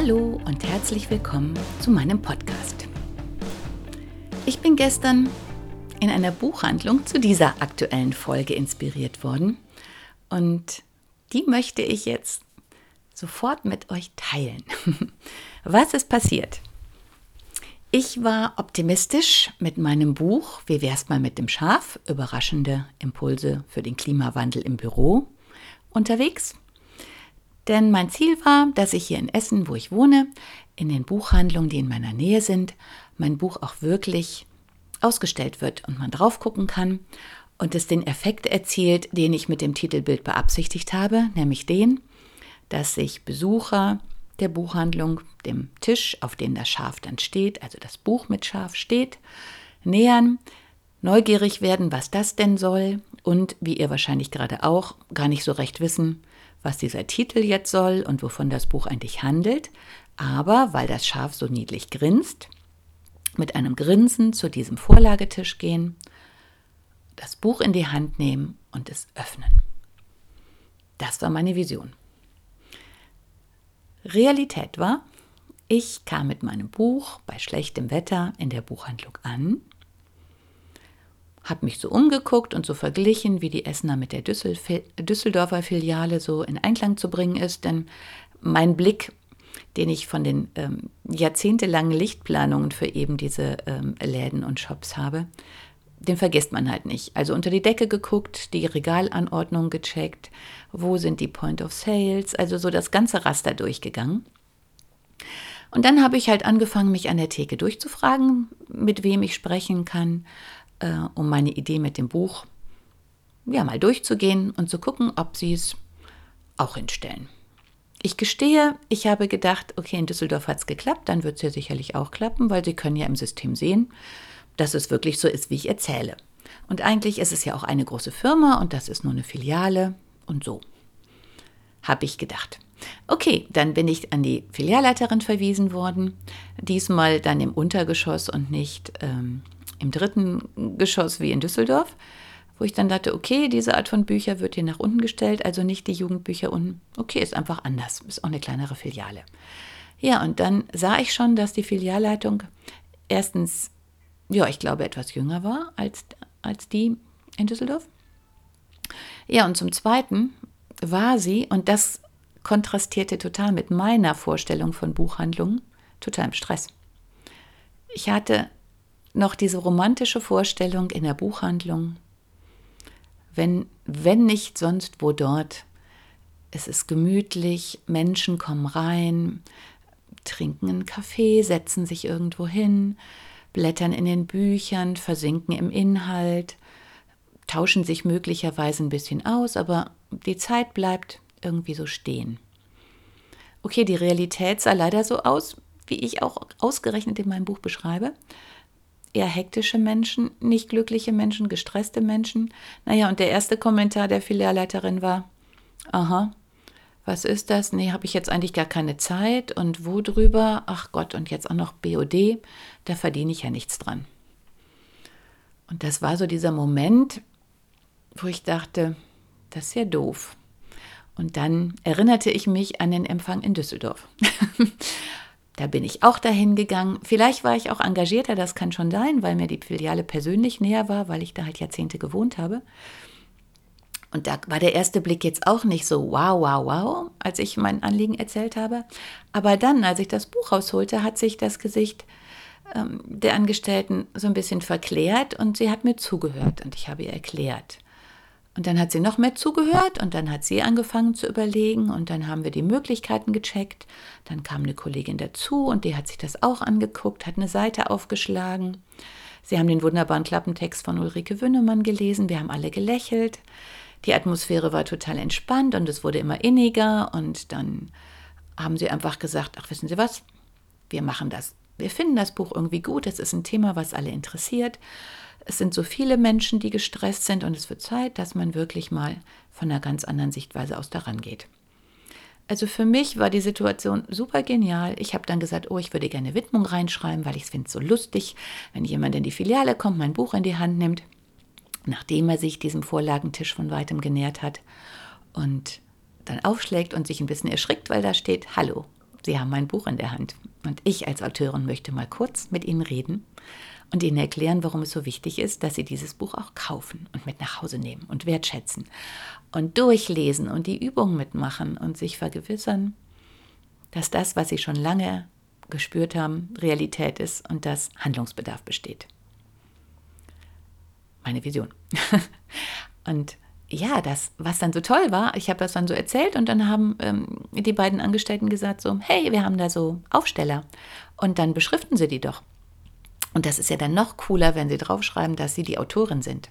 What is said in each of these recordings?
Hallo und herzlich willkommen zu meinem Podcast. Ich bin gestern in einer Buchhandlung zu dieser aktuellen Folge inspiriert worden und die möchte ich jetzt sofort mit euch teilen. Was ist passiert? Ich war optimistisch mit meinem Buch Wie wär's mal mit dem Schaf? Überraschende Impulse für den Klimawandel im Büro unterwegs denn mein Ziel war, dass ich hier in Essen, wo ich wohne, in den Buchhandlungen, die in meiner Nähe sind, mein Buch auch wirklich ausgestellt wird und man drauf gucken kann und es den Effekt erzielt, den ich mit dem Titelbild beabsichtigt habe, nämlich den, dass sich Besucher der Buchhandlung dem Tisch, auf dem das Schaf dann steht, also das Buch mit Schaf steht, nähern, neugierig werden, was das denn soll und, wie ihr wahrscheinlich gerade auch, gar nicht so recht wissen, was dieser Titel jetzt soll und wovon das Buch eigentlich handelt, aber weil das Schaf so niedlich grinst, mit einem Grinsen zu diesem Vorlagetisch gehen, das Buch in die Hand nehmen und es öffnen. Das war meine Vision. Realität war, ich kam mit meinem Buch bei schlechtem Wetter in der Buchhandlung an habe mich so umgeguckt und so verglichen, wie die Essener mit der Düsseldorfer Filiale so in Einklang zu bringen ist. Denn mein Blick, den ich von den ähm, jahrzehntelangen Lichtplanungen für eben diese ähm, Läden und Shops habe, den vergisst man halt nicht. Also unter die Decke geguckt, die Regalanordnung gecheckt, wo sind die Point of Sales, also so das ganze Raster durchgegangen. Und dann habe ich halt angefangen, mich an der Theke durchzufragen, mit wem ich sprechen kann äh, um meine Idee mit dem Buch ja mal durchzugehen und zu gucken, ob sie es auch hinstellen. Ich gestehe, ich habe gedacht, okay, in Düsseldorf hat es geklappt, dann wird es ja sicherlich auch klappen, weil Sie können ja im System sehen, dass es wirklich so ist, wie ich erzähle. Und eigentlich ist es ja auch eine große Firma und das ist nur eine Filiale und so. Habe ich gedacht. Okay, dann bin ich an die Filialleiterin verwiesen worden, diesmal dann im Untergeschoss und nicht ähm, im dritten Geschoss wie in Düsseldorf, wo ich dann dachte, okay, diese Art von Bücher wird hier nach unten gestellt, also nicht die Jugendbücher unten. Okay, ist einfach anders, ist auch eine kleinere Filiale. Ja, und dann sah ich schon, dass die Filialleitung erstens, ja, ich glaube, etwas jünger war als, als die in Düsseldorf. Ja, und zum Zweiten war sie, und das kontrastierte total mit meiner Vorstellung von Buchhandlungen, total im Stress. Ich hatte noch diese romantische Vorstellung in der Buchhandlung, wenn, wenn nicht sonst wo dort, es ist gemütlich, Menschen kommen rein, trinken einen Kaffee, setzen sich irgendwo hin, blättern in den Büchern, versinken im Inhalt, tauschen sich möglicherweise ein bisschen aus, aber die Zeit bleibt irgendwie so stehen. Okay, die Realität sah leider so aus, wie ich auch ausgerechnet in meinem Buch beschreibe eher hektische Menschen, nicht glückliche Menschen, gestresste Menschen. Naja, und der erste Kommentar der Filialleiterin war, aha, was ist das? Nee, habe ich jetzt eigentlich gar keine Zeit. Und wo drüber? Ach Gott, und jetzt auch noch BOD, da verdiene ich ja nichts dran. Und das war so dieser Moment, wo ich dachte, das ist ja doof. Und dann erinnerte ich mich an den Empfang in Düsseldorf. Da bin ich auch dahin gegangen. Vielleicht war ich auch engagierter, das kann schon sein, weil mir die Filiale persönlich näher war, weil ich da halt Jahrzehnte gewohnt habe. Und da war der erste Blick jetzt auch nicht so wow, wow, wow, als ich mein Anliegen erzählt habe. Aber dann, als ich das Buch rausholte, hat sich das Gesicht ähm, der Angestellten so ein bisschen verklärt und sie hat mir zugehört und ich habe ihr erklärt. Und dann hat sie noch mehr zugehört und dann hat sie angefangen zu überlegen und dann haben wir die Möglichkeiten gecheckt. Dann kam eine Kollegin dazu und die hat sich das auch angeguckt, hat eine Seite aufgeschlagen. Sie haben den wunderbaren Klappentext von Ulrike Wünnemann gelesen, wir haben alle gelächelt. Die Atmosphäre war total entspannt und es wurde immer inniger und dann haben sie einfach gesagt, ach wissen Sie was, wir machen das. Wir finden das Buch irgendwie gut, es ist ein Thema, was alle interessiert. Es sind so viele Menschen, die gestresst sind und es wird Zeit, dass man wirklich mal von einer ganz anderen Sichtweise aus daran geht. Also für mich war die Situation super genial. Ich habe dann gesagt, oh, ich würde gerne Widmung reinschreiben, weil ich es finde so lustig, wenn jemand in die Filiale kommt, mein Buch in die Hand nimmt, nachdem er sich diesem Vorlagentisch von weitem genähert hat und dann aufschlägt und sich ein bisschen erschrickt, weil da steht, hallo, Sie haben mein Buch in der Hand. Und ich als Autorin möchte mal kurz mit Ihnen reden und Ihnen erklären, warum es so wichtig ist, dass Sie dieses Buch auch kaufen und mit nach Hause nehmen und wertschätzen und durchlesen und die Übungen mitmachen und sich vergewissern, dass das, was Sie schon lange gespürt haben, Realität ist und dass Handlungsbedarf besteht. Meine Vision. und ja, das, was dann so toll war, ich habe das dann so erzählt und dann haben ähm, die beiden Angestellten gesagt so, hey, wir haben da so Aufsteller und dann beschriften Sie die doch. Und das ist ja dann noch cooler, wenn Sie draufschreiben, dass Sie die Autorin sind.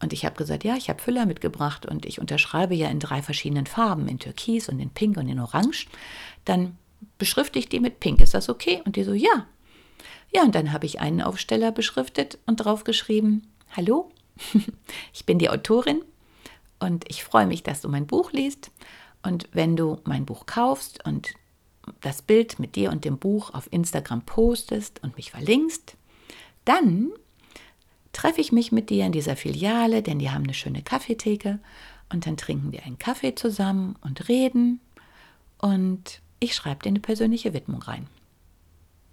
Und ich habe gesagt, ja, ich habe Füller mitgebracht und ich unterschreibe ja in drei verschiedenen Farben, in Türkis und in Pink und in Orange. Dann beschrifte ich die mit Pink. Ist das okay? Und die so, ja. Ja, und dann habe ich einen Aufsteller beschriftet und draufgeschrieben, hallo, ich bin die Autorin und ich freue mich, dass du mein Buch liest. Und wenn du mein Buch kaufst und das Bild mit dir und dem Buch auf Instagram postest und mich verlinkst, dann treffe ich mich mit dir in dieser Filiale, denn die haben eine schöne Kaffeetheke und dann trinken wir einen Kaffee zusammen und reden und ich schreibe dir eine persönliche Widmung rein.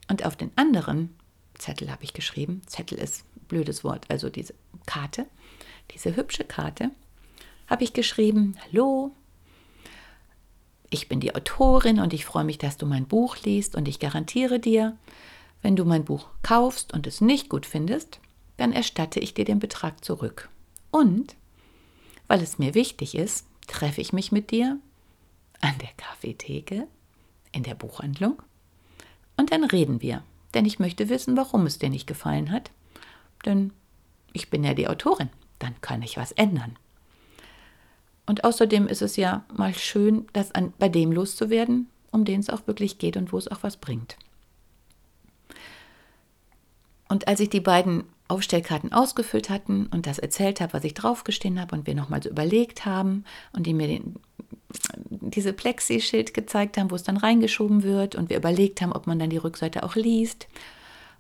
Und auf den anderen Zettel habe ich geschrieben, Zettel ist ein blödes Wort, also diese Karte, diese hübsche Karte, habe ich geschrieben, hallo, ich bin die Autorin und ich freue mich, dass du mein Buch liest und ich garantiere dir, wenn du mein Buch kaufst und es nicht gut findest, dann erstatte ich dir den Betrag zurück. Und, weil es mir wichtig ist, treffe ich mich mit dir an der Kaffeetheke, in der Buchhandlung und dann reden wir. Denn ich möchte wissen, warum es dir nicht gefallen hat. Denn ich bin ja die Autorin, dann kann ich was ändern. Und außerdem ist es ja mal schön, das an, bei dem loszuwerden, um den es auch wirklich geht und wo es auch was bringt. Und als ich die beiden Aufstellkarten ausgefüllt hatten und das erzählt habe, was ich draufgestehen habe und wir nochmal so überlegt haben und die mir den, diese Plexi-Schild gezeigt haben, wo es dann reingeschoben wird und wir überlegt haben, ob man dann die Rückseite auch liest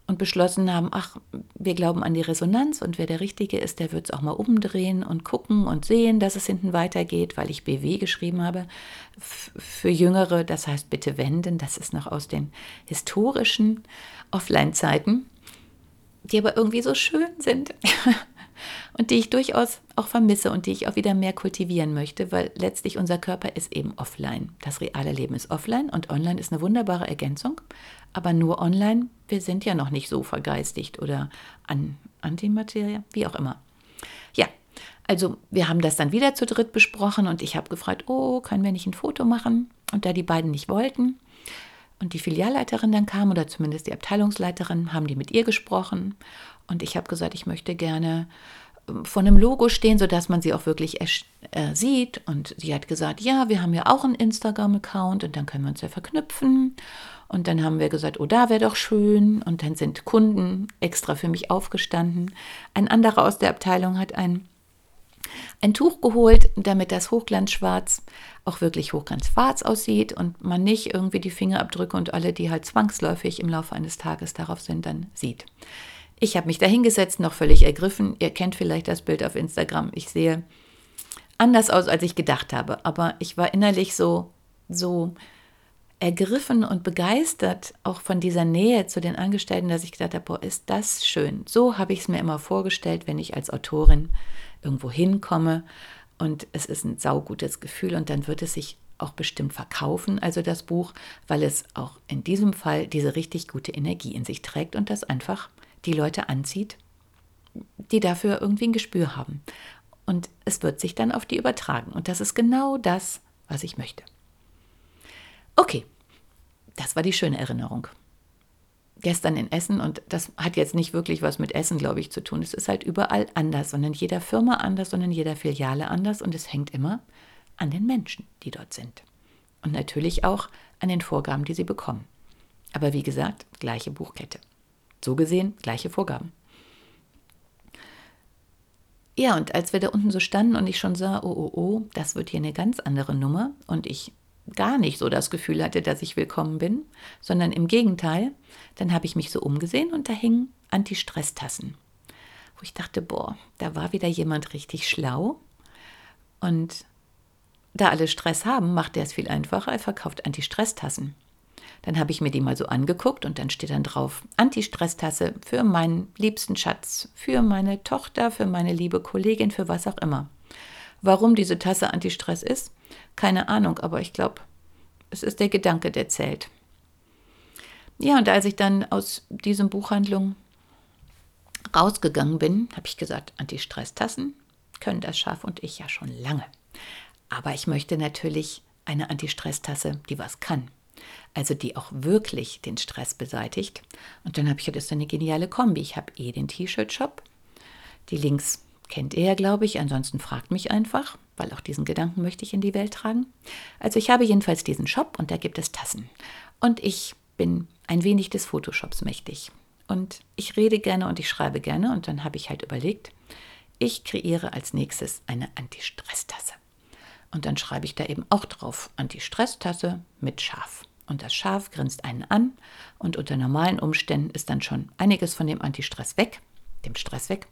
und beschlossen haben, ach, wir glauben an die Resonanz und wer der Richtige ist, der wird es auch mal umdrehen und gucken und sehen, dass es hinten weitergeht, weil ich BW geschrieben habe. Für Jüngere, das heißt bitte wenden, das ist noch aus den historischen Offline-Zeiten, die aber irgendwie so schön sind und die ich durchaus auch vermisse und die ich auch wieder mehr kultivieren möchte, weil letztlich unser Körper ist eben offline. Das reale Leben ist offline und online ist eine wunderbare Ergänzung, aber nur online, wir sind ja noch nicht so vergeistigt oder an Antimaterie, wie auch immer. Ja, also wir haben das dann wieder zu dritt besprochen und ich habe gefragt, oh, können wir nicht ein Foto machen? Und da die beiden nicht wollten und die Filialleiterin dann kam oder zumindest die Abteilungsleiterin, haben die mit ihr gesprochen und ich habe gesagt, ich möchte gerne ähm, vor einem Logo stehen, sodass man sie auch wirklich äh, sieht. Und sie hat gesagt, ja, wir haben ja auch einen Instagram-Account und dann können wir uns ja verknüpfen. Und dann haben wir gesagt, oh, da wäre doch schön. Und dann sind Kunden extra für mich aufgestanden. Ein anderer aus der Abteilung hat ein, ein Tuch geholt, damit das Hochglanzschwarz auch wirklich hochglanzschwarz aussieht und man nicht irgendwie die Fingerabdrücke und alle, die halt zwangsläufig im Laufe eines Tages darauf sind, dann sieht. Ich habe mich da hingesetzt, noch völlig ergriffen. Ihr kennt vielleicht das Bild auf Instagram. Ich sehe anders aus, als ich gedacht habe. Aber ich war innerlich so, so ergriffen und begeistert auch von dieser Nähe zu den Angestellten, dass ich gedacht habe, boah, ist das schön. So habe ich es mir immer vorgestellt, wenn ich als Autorin irgendwo hinkomme. Und es ist ein saugutes Gefühl und dann wird es sich auch bestimmt verkaufen, also das Buch, weil es auch in diesem Fall diese richtig gute Energie in sich trägt und das einfach die Leute anzieht, die dafür irgendwie ein Gespür haben. Und es wird sich dann auf die übertragen. Und das ist genau das, was ich möchte. Okay, das war die schöne Erinnerung. Gestern in Essen und das hat jetzt nicht wirklich was mit Essen, glaube ich, zu tun. Es ist halt überall anders und in jeder Firma anders und in jeder Filiale anders und es hängt immer an den Menschen, die dort sind. Und natürlich auch an den Vorgaben, die sie bekommen. Aber wie gesagt, gleiche Buchkette. So gesehen, gleiche Vorgaben. Ja, und als wir da unten so standen und ich schon sah, oh, oh, oh, das wird hier eine ganz andere Nummer und ich gar nicht so das Gefühl hatte, dass ich willkommen bin, sondern im Gegenteil, dann habe ich mich so umgesehen und da hingen Anti-Stress-Tassen. Wo ich dachte, boah, da war wieder jemand richtig schlau. Und da alle Stress haben, macht er es viel einfacher, er verkauft Anti-Stress-Tassen. Dann habe ich mir die mal so angeguckt und dann steht dann drauf Anti-Stress-Tasse für meinen liebsten Schatz, für meine Tochter, für meine liebe Kollegin, für was auch immer. Warum diese Tasse Anti-Stress ist, keine Ahnung, aber ich glaube, es ist der Gedanke, der zählt. Ja, und als ich dann aus diesem Buchhandlung rausgegangen bin, habe ich gesagt, Anti-Stress-Tassen können das Schaf und ich ja schon lange. Aber ich möchte natürlich eine Anti-Stress-Tasse, die was kann also die auch wirklich den Stress beseitigt. Und dann habe ich jetzt eine geniale Kombi. Ich habe eh den T-Shirt-Shop. Die Links kennt ihr ja, glaube ich. Ansonsten fragt mich einfach, weil auch diesen Gedanken möchte ich in die Welt tragen. Also ich habe jedenfalls diesen Shop und da gibt es Tassen. Und ich bin ein wenig des Photoshops mächtig. Und ich rede gerne und ich schreibe gerne. Und dann habe ich halt überlegt, ich kreiere als nächstes eine Anti-Stress-Tasse. Und dann schreibe ich da eben auch drauf, Anti-Stress-Tasse mit Schaf und das Schaf grinst einen an und unter normalen Umständen ist dann schon einiges von dem Antistress weg, dem Stress weg,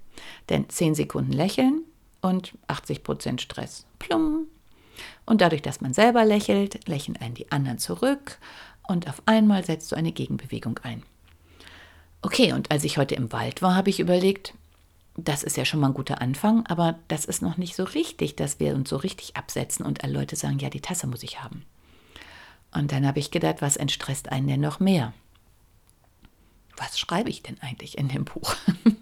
denn 10 Sekunden lächeln und 80 Prozent Stress. Plum. Und dadurch, dass man selber lächelt, lächeln einen die anderen zurück und auf einmal setzt so eine Gegenbewegung ein. Okay, und als ich heute im Wald war, habe ich überlegt, das ist ja schon mal ein guter Anfang, aber das ist noch nicht so richtig, dass wir uns so richtig absetzen und alle Leute sagen, ja, die Tasse muss ich haben. Und dann habe ich gedacht, was entstresst einen denn noch mehr? Was schreibe ich denn eigentlich in dem Buch?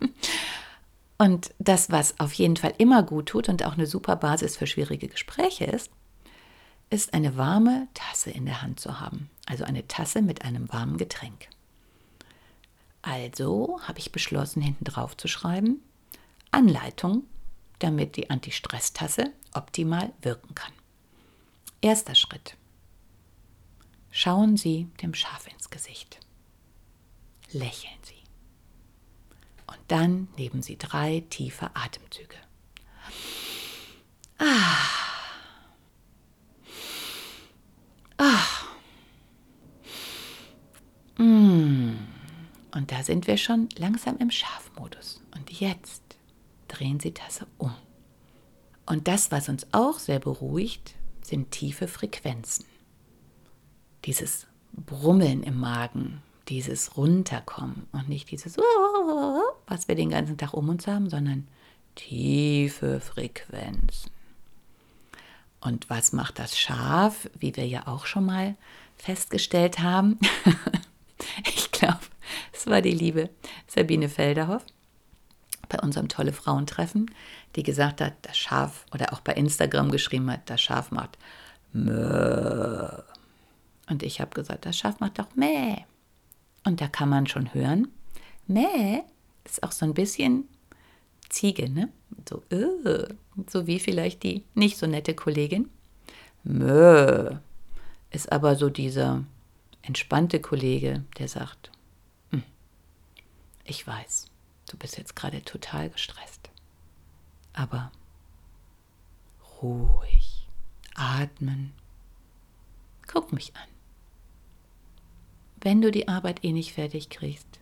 und das, was auf jeden Fall immer gut tut und auch eine super Basis für schwierige Gespräche ist, ist eine warme Tasse in der Hand zu haben. Also eine Tasse mit einem warmen Getränk. Also habe ich beschlossen, hinten drauf zu schreiben, Anleitung, damit die Anti-Stress-Tasse optimal wirken kann. Erster Schritt. Schauen Sie dem Schaf ins Gesicht. Lächeln Sie. Und dann nehmen Sie drei tiefe Atemzüge. Ah. Ah. Mm. Und da sind wir schon langsam im Schafmodus. Und jetzt drehen Sie Tasse um. Und das, was uns auch sehr beruhigt, sind tiefe Frequenzen dieses Brummeln im Magen, dieses Runterkommen und nicht dieses, was wir den ganzen Tag um uns haben, sondern tiefe Frequenzen. Und was macht das Schaf, wie wir ja auch schon mal festgestellt haben? ich glaube, es war die liebe Sabine Felderhoff bei unserem tolle Frauentreffen, die gesagt hat, das Schaf oder auch bei Instagram geschrieben hat, das Schaf macht Mö. Und ich habe gesagt, das Schaf macht doch Mäh. Und da kann man schon hören, Mäh ist auch so ein bisschen Ziege, ne? So, uh, so wie vielleicht die nicht so nette Kollegin. Mö ist aber so dieser entspannte Kollege, der sagt, hm, ich weiß, du bist jetzt gerade total gestresst. Aber ruhig, atmen, guck mich an. Wenn du die Arbeit eh nicht fertig kriegst,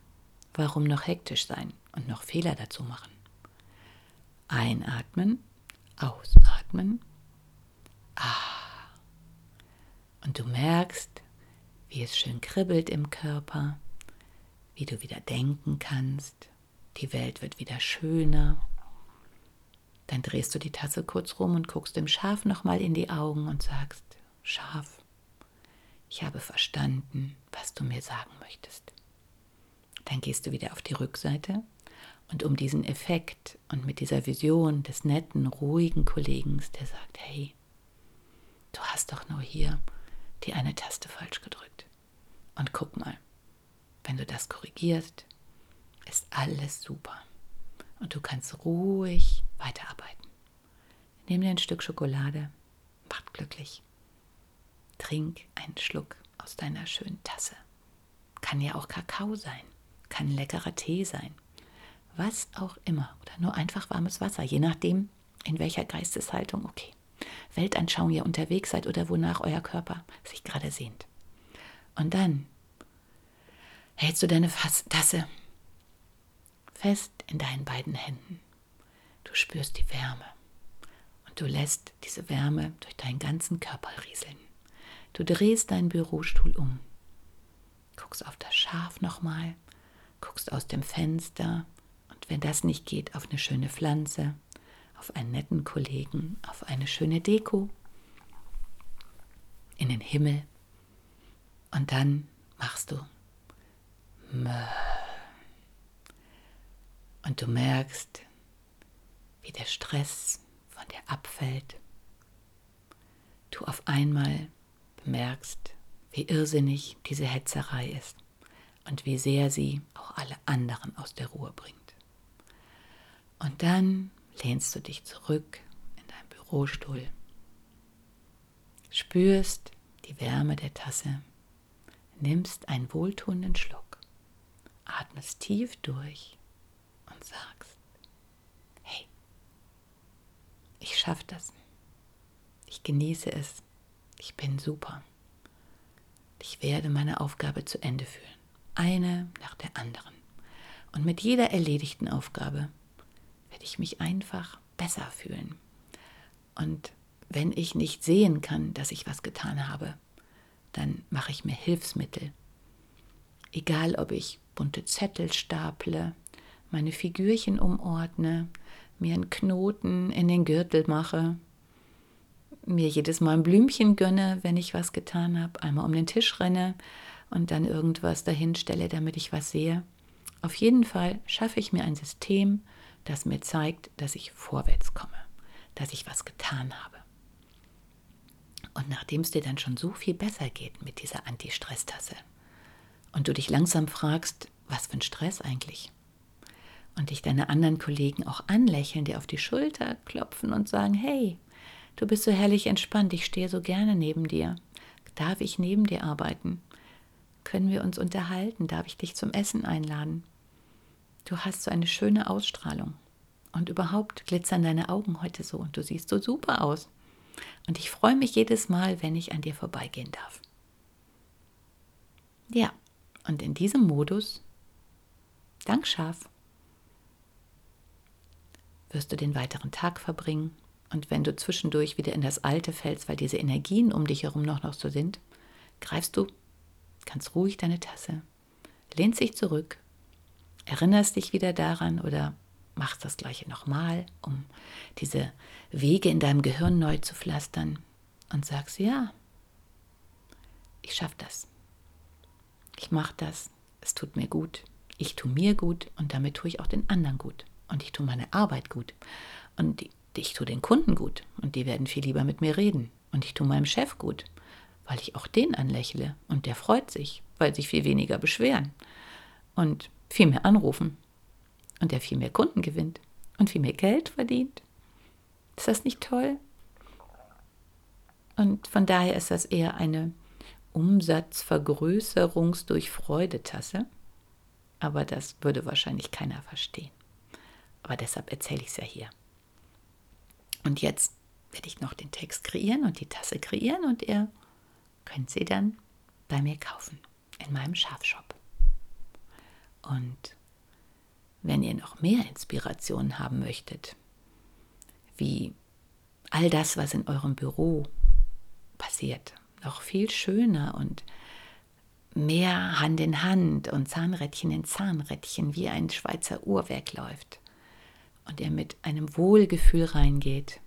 warum noch hektisch sein und noch Fehler dazu machen? Einatmen, ausatmen. Ah. Und du merkst, wie es schön kribbelt im Körper, wie du wieder denken kannst. Die Welt wird wieder schöner. Dann drehst du die Tasse kurz rum und guckst dem Schaf nochmal in die Augen und sagst, Schaf, ich habe verstanden, was du mir sagen möchtest. Dann gehst du wieder auf die Rückseite und um diesen Effekt und mit dieser Vision des netten, ruhigen Kollegen, der sagt, hey, du hast doch nur hier die eine Taste falsch gedrückt. Und guck mal, wenn du das korrigierst, ist alles super. Und du kannst ruhig weiterarbeiten. Nimm dir ein Stück Schokolade, macht glücklich. Trink einen Schluck aus deiner schönen Tasse. Kann ja auch Kakao sein, kann leckerer Tee sein, was auch immer. Oder nur einfach warmes Wasser, je nachdem, in welcher Geisteshaltung, okay. Weltanschauung ihr unterwegs seid oder wonach euer Körper sich gerade sehnt. Und dann hältst du deine Tasse fest in deinen beiden Händen. Du spürst die Wärme und du lässt diese Wärme durch deinen ganzen Körper rieseln. Du drehst deinen Bürostuhl um, guckst auf das Schaf nochmal, guckst aus dem Fenster und wenn das nicht geht, auf eine schöne Pflanze, auf einen netten Kollegen, auf eine schöne Deko, in den Himmel. Und dann machst du und du merkst, wie der Stress von dir abfällt. Du auf einmal bemerkst, wie irrsinnig diese Hetzerei ist und wie sehr sie auch alle anderen aus der Ruhe bringt. Und dann lehnst du dich zurück in deinen Bürostuhl, spürst die Wärme der Tasse, nimmst einen wohltuenden Schluck, atmest tief durch und sagst, hey, ich schaffe das, ich genieße es, ich bin super, ich werde meine Aufgabe zu Ende führen, eine nach der anderen. Und mit jeder erledigten Aufgabe werde ich mich einfach besser fühlen. Und wenn ich nicht sehen kann, dass ich was getan habe, dann mache ich mir Hilfsmittel. Egal, ob ich bunte Zettel staple, meine Figürchen umordne, mir einen Knoten in den Gürtel mache, mir jedes Mal ein Blümchen gönne, wenn ich was getan habe, einmal um den Tisch renne und dann irgendwas dahin stelle, damit ich was sehe. Auf jeden Fall schaffe ich mir ein System, das mir zeigt, dass ich vorwärts komme, dass ich was getan habe. Und nachdem es dir dann schon so viel besser geht mit dieser Anti-Stress-Tasse und du dich langsam fragst, was für ein Stress eigentlich? Und dich deine anderen Kollegen auch anlächeln, dir auf die Schulter klopfen und sagen, hey, du bist so herrlich entspannt, ich stehe so gerne neben dir. Darf ich neben dir arbeiten? Können wir uns unterhalten? Darf ich dich zum Essen einladen? Du hast so eine schöne Ausstrahlung. Und überhaupt glitzern deine Augen heute so und du siehst so super aus. Und ich freue mich jedes Mal, wenn ich an dir vorbeigehen darf. Ja, und in diesem Modus, dank Schaf, wirst du den weiteren Tag verbringen. Und wenn du zwischendurch wieder in das Alte fällst, weil diese Energien um dich herum noch, noch so sind, greifst du ganz ruhig deine Tasse, lehnst dich zurück erinnerst dich wieder daran oder machst das gleiche nochmal, um diese Wege in deinem Gehirn neu zu pflastern und sagst, ja, ich schaffe das. Ich mache das. Es tut mir gut. Ich tue mir gut und damit tue ich auch den anderen gut. Und ich tue meine Arbeit gut. Und ich tue den Kunden gut. Und die werden viel lieber mit mir reden. Und ich tue meinem Chef gut, weil ich auch den anlächle. Und der freut sich, weil sich viel weniger beschweren. Und viel mehr anrufen und der viel mehr Kunden gewinnt und viel mehr Geld verdient. Ist das nicht toll? Und von daher ist das eher eine Umsatzvergrößerungs durch Freudetasse. Aber das würde wahrscheinlich keiner verstehen. Aber deshalb erzähle ich es ja hier. Und jetzt werde ich noch den Text kreieren und die Tasse kreieren und ihr könnt sie dann bei mir kaufen in meinem Schafshop. Und wenn ihr noch mehr Inspiration haben möchtet, wie all das, was in eurem Büro passiert, noch viel schöner und mehr Hand in Hand und Zahnrädchen in Zahnrädchen wie ein Schweizer Uhrwerk läuft und ihr mit einem Wohlgefühl reingeht.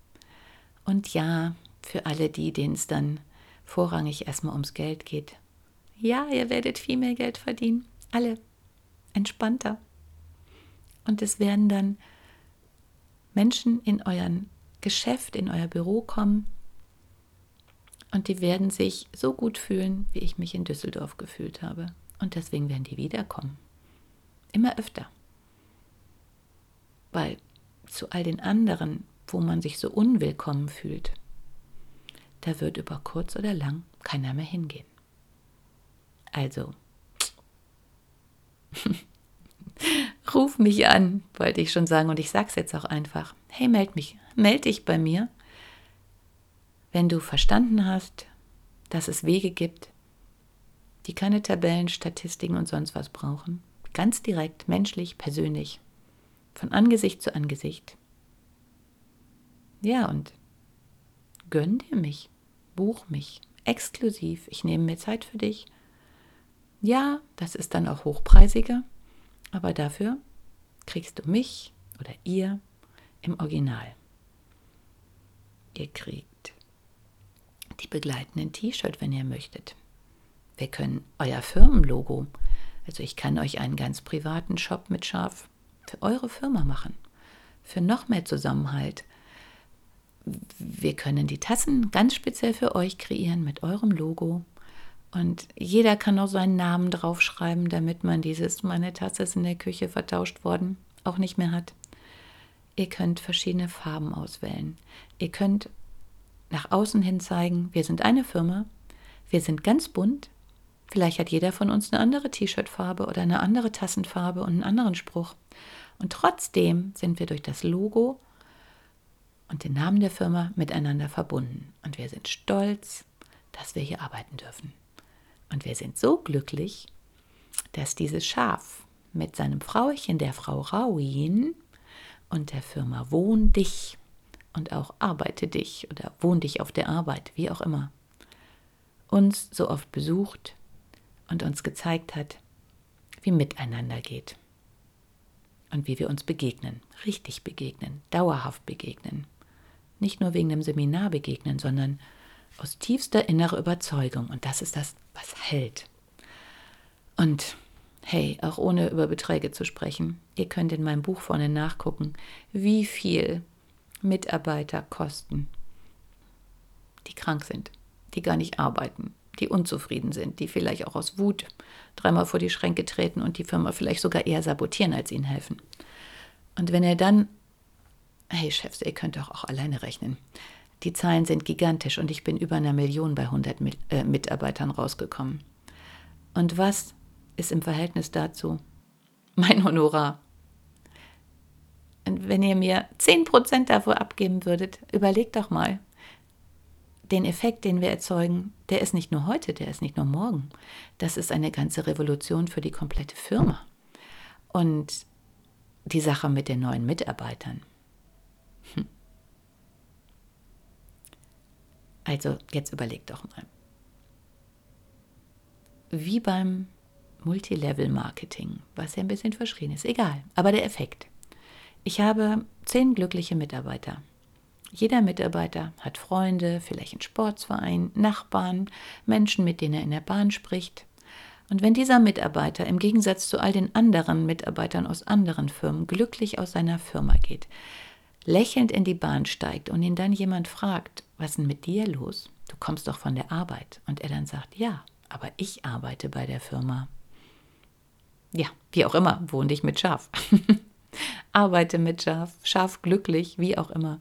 Und ja, für alle die, denen es dann vorrangig erstmal ums Geld geht, ja, ihr werdet viel mehr Geld verdienen. Alle entspannter. Und es werden dann Menschen in euren Geschäft, in euer Büro kommen und die werden sich so gut fühlen, wie ich mich in Düsseldorf gefühlt habe. Und deswegen werden die wiederkommen. Immer öfter. Weil zu all den anderen, wo man sich so unwillkommen fühlt, da wird über kurz oder lang keiner mehr hingehen. Also, ruf mich an, wollte ich schon sagen, und ich sag's jetzt auch einfach. Hey, meld mich, meld dich bei mir, wenn du verstanden hast, dass es Wege gibt, die keine Tabellen, Statistiken und sonst was brauchen. Ganz direkt, menschlich, persönlich, von Angesicht zu Angesicht. Ja, und gönn dir mich, buch mich, exklusiv, ich nehme mir Zeit für dich. Ja, das ist dann auch hochpreisiger, aber dafür kriegst du mich oder ihr im Original. Ihr kriegt die begleitenden T-Shirt, wenn ihr möchtet. Wir können euer Firmenlogo, also ich kann euch einen ganz privaten Shop mit Schaf für eure Firma machen, für noch mehr Zusammenhalt. Wir können die Tassen ganz speziell für euch kreieren mit eurem Logo. Und jeder kann auch seinen Namen draufschreiben, damit man dieses, meine Tasse ist in der Küche vertauscht worden, auch nicht mehr hat. Ihr könnt verschiedene Farben auswählen. Ihr könnt nach außen hin zeigen, wir sind eine Firma, wir sind ganz bunt. Vielleicht hat jeder von uns eine andere T-Shirt-Farbe oder eine andere Tassenfarbe und einen anderen Spruch. Und trotzdem sind wir durch das Logo und den Namen der Firma miteinander verbunden. Und wir sind stolz, dass wir hier arbeiten dürfen. Und wir sind so glücklich, dass dieses Schaf mit seinem Frauchen, der Frau Rauin, und der Firma Wohn dich und auch Arbeite dich oder Wohn dich auf der Arbeit, wie auch immer, uns so oft besucht und uns gezeigt hat, wie miteinander geht und wie wir uns begegnen, richtig begegnen, dauerhaft begegnen. Nicht nur wegen dem Seminar begegnen, sondern aus tiefster innerer Überzeugung. Und das ist das, was hält. Und hey, auch ohne über Beträge zu sprechen, ihr könnt in meinem Buch vorne nachgucken, wie viel Mitarbeiter kosten, die krank sind, die gar nicht arbeiten, die unzufrieden sind, die vielleicht auch aus Wut dreimal vor die Schränke treten und die Firma vielleicht sogar eher sabotieren, als ihnen helfen. Und wenn ihr dann, hey Chefs, ihr könnt doch auch alleine rechnen. Die Zahlen sind gigantisch und ich bin über einer Million bei 100 äh, Mitarbeitern rausgekommen. Und was ist im Verhältnis dazu mein Honorar? Und wenn ihr mir 10% davor abgeben würdet, überlegt doch mal, den Effekt, den wir erzeugen, der ist nicht nur heute, der ist nicht nur morgen. Das ist eine ganze Revolution für die komplette Firma. Und die Sache mit den neuen Mitarbeitern. Also jetzt überleg doch mal. Wie beim Multilevel-Marketing, was ja ein bisschen verschrien ist, egal, aber der Effekt. Ich habe zehn glückliche Mitarbeiter. Jeder Mitarbeiter hat Freunde, vielleicht einen Sportsverein, Nachbarn, Menschen, mit denen er in der Bahn spricht. Und wenn dieser Mitarbeiter im Gegensatz zu all den anderen Mitarbeitern aus anderen Firmen glücklich aus seiner Firma geht, lächelnd in die Bahn steigt und ihn dann jemand fragt, was ist denn mit dir los? Du kommst doch von der Arbeit. Und er dann sagt, ja, aber ich arbeite bei der Firma. Ja, wie auch immer, wohne ich mit Schaf. arbeite mit Schaf, Schaf glücklich, wie auch immer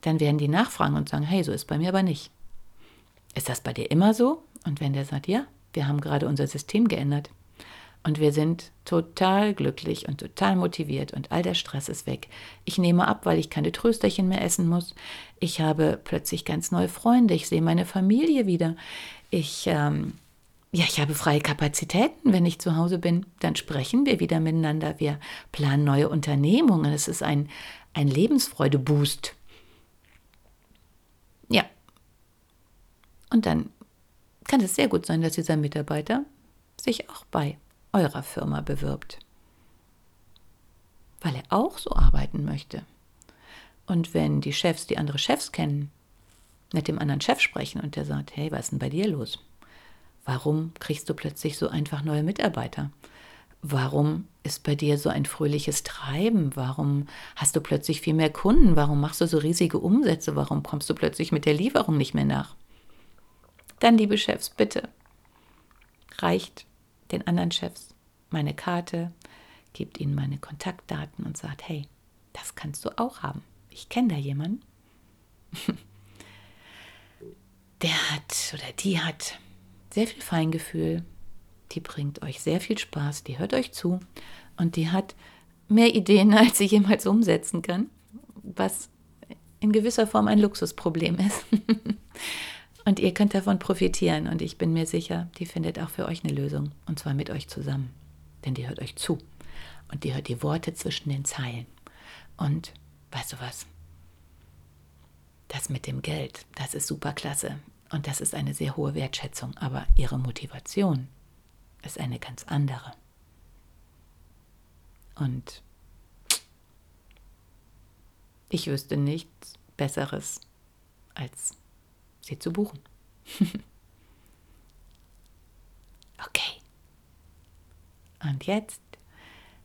dann werden die nachfragen und sagen, hey, so ist bei mir aber nicht. Ist das bei dir immer so? Und wenn der sagt, ja, wir haben gerade unser System geändert und wir sind total glücklich und total motiviert und all der Stress ist weg. Ich nehme ab, weil ich keine Trösterchen mehr essen muss. Ich habe plötzlich ganz neue Freunde. Ich sehe meine Familie wieder. Ich, ähm, ja, ich habe freie Kapazitäten, wenn ich zu Hause bin. Dann sprechen wir wieder miteinander. Wir planen neue Unternehmungen. Es ist ein, ein Lebensfreude-Boost. Ja. Und dann kann es sehr gut sein, dass dieser Mitarbeiter sich auch bei eurer Firma bewirbt, weil er auch so arbeiten möchte. Und wenn die Chefs, die andere Chefs kennen, mit dem anderen Chef sprechen und der sagt, hey, was ist denn bei dir los? Warum kriegst du plötzlich so einfach neue Mitarbeiter? Warum ist bei dir so ein fröhliches Treiben? Warum hast du plötzlich viel mehr Kunden? Warum machst du so riesige Umsätze? Warum kommst du plötzlich mit der Lieferung nicht mehr nach? Dann, liebe Chefs, bitte, reicht den anderen Chefs meine Karte, gebt ihnen meine Kontaktdaten und sagt, hey, das kannst du auch haben. Ich kenne da jemanden. Der hat oder die hat sehr viel Feingefühl, die bringt euch sehr viel Spaß, die hört euch zu und die hat mehr Ideen, als sie jemals umsetzen kann, was in gewisser Form ein Luxusproblem ist. und ihr könnt davon profitieren und ich bin mir sicher, die findet auch für euch eine Lösung und zwar mit euch zusammen, denn die hört euch zu und die hört die Worte zwischen den Zeilen. Und weißt du was? Das mit dem Geld, das ist super klasse und das ist eine sehr hohe Wertschätzung, aber ihre Motivation ist eine ganz andere. Und ich wüsste nichts Besseres, als sie zu buchen. okay. Und jetzt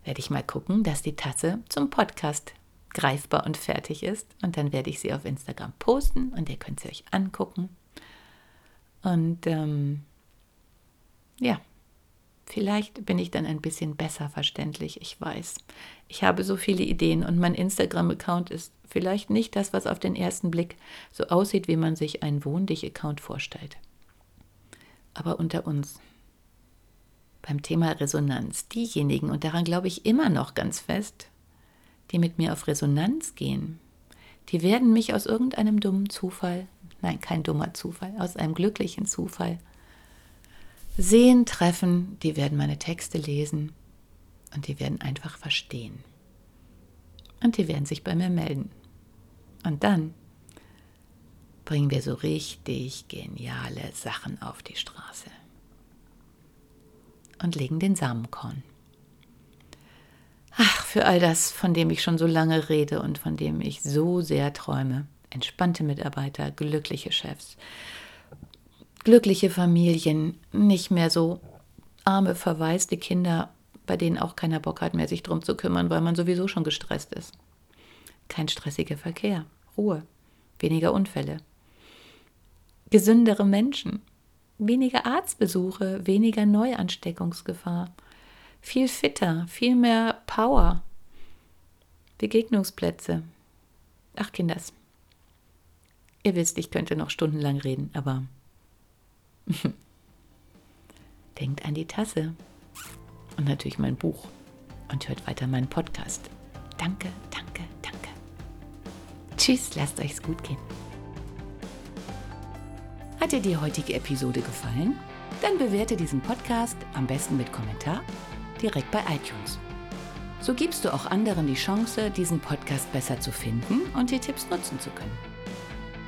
werde ich mal gucken, dass die Tasse zum Podcast greifbar und fertig ist. Und dann werde ich sie auf Instagram posten und ihr könnt sie euch angucken. Und ähm, ja, Vielleicht bin ich dann ein bisschen besser verständlich, ich weiß. Ich habe so viele Ideen und mein Instagram-Account ist vielleicht nicht das, was auf den ersten Blick so aussieht, wie man sich einen Wohndich-Account vorstellt. Aber unter uns, beim Thema Resonanz, diejenigen, und daran glaube ich immer noch ganz fest, die mit mir auf Resonanz gehen, die werden mich aus irgendeinem dummen Zufall, nein, kein dummer Zufall, aus einem glücklichen Zufall sehen, treffen, die werden meine Texte lesen und die werden einfach verstehen. Und die werden sich bei mir melden. Und dann bringen wir so richtig geniale Sachen auf die Straße und legen den Samenkorn. Ach, für all das, von dem ich schon so lange rede und von dem ich so sehr träume. Entspannte Mitarbeiter, glückliche Chefs, glückliche Familien, nicht mehr so arme, verwaiste Kinder, bei denen auch keiner Bock hat mehr, sich drum zu kümmern, weil man sowieso schon gestresst ist. Kein stressiger Verkehr, Ruhe, weniger Unfälle. Gesündere Menschen, weniger Arztbesuche, weniger Neuansteckungsgefahr, viel fitter, viel mehr Power, Begegnungsplätze. Ach, Kinders. Ihr wisst, ich könnte noch stundenlang reden, aber Denkt an die Tasse und natürlich mein Buch und hört weiter meinen Podcast. Danke, danke, danke. Tschüss, lasst euch's gut gehen. Hat dir die heutige Episode gefallen? Dann bewerte diesen Podcast am besten mit Kommentar direkt bei iTunes. So gibst du auch anderen die Chance, diesen Podcast besser zu finden und die Tipps nutzen zu können.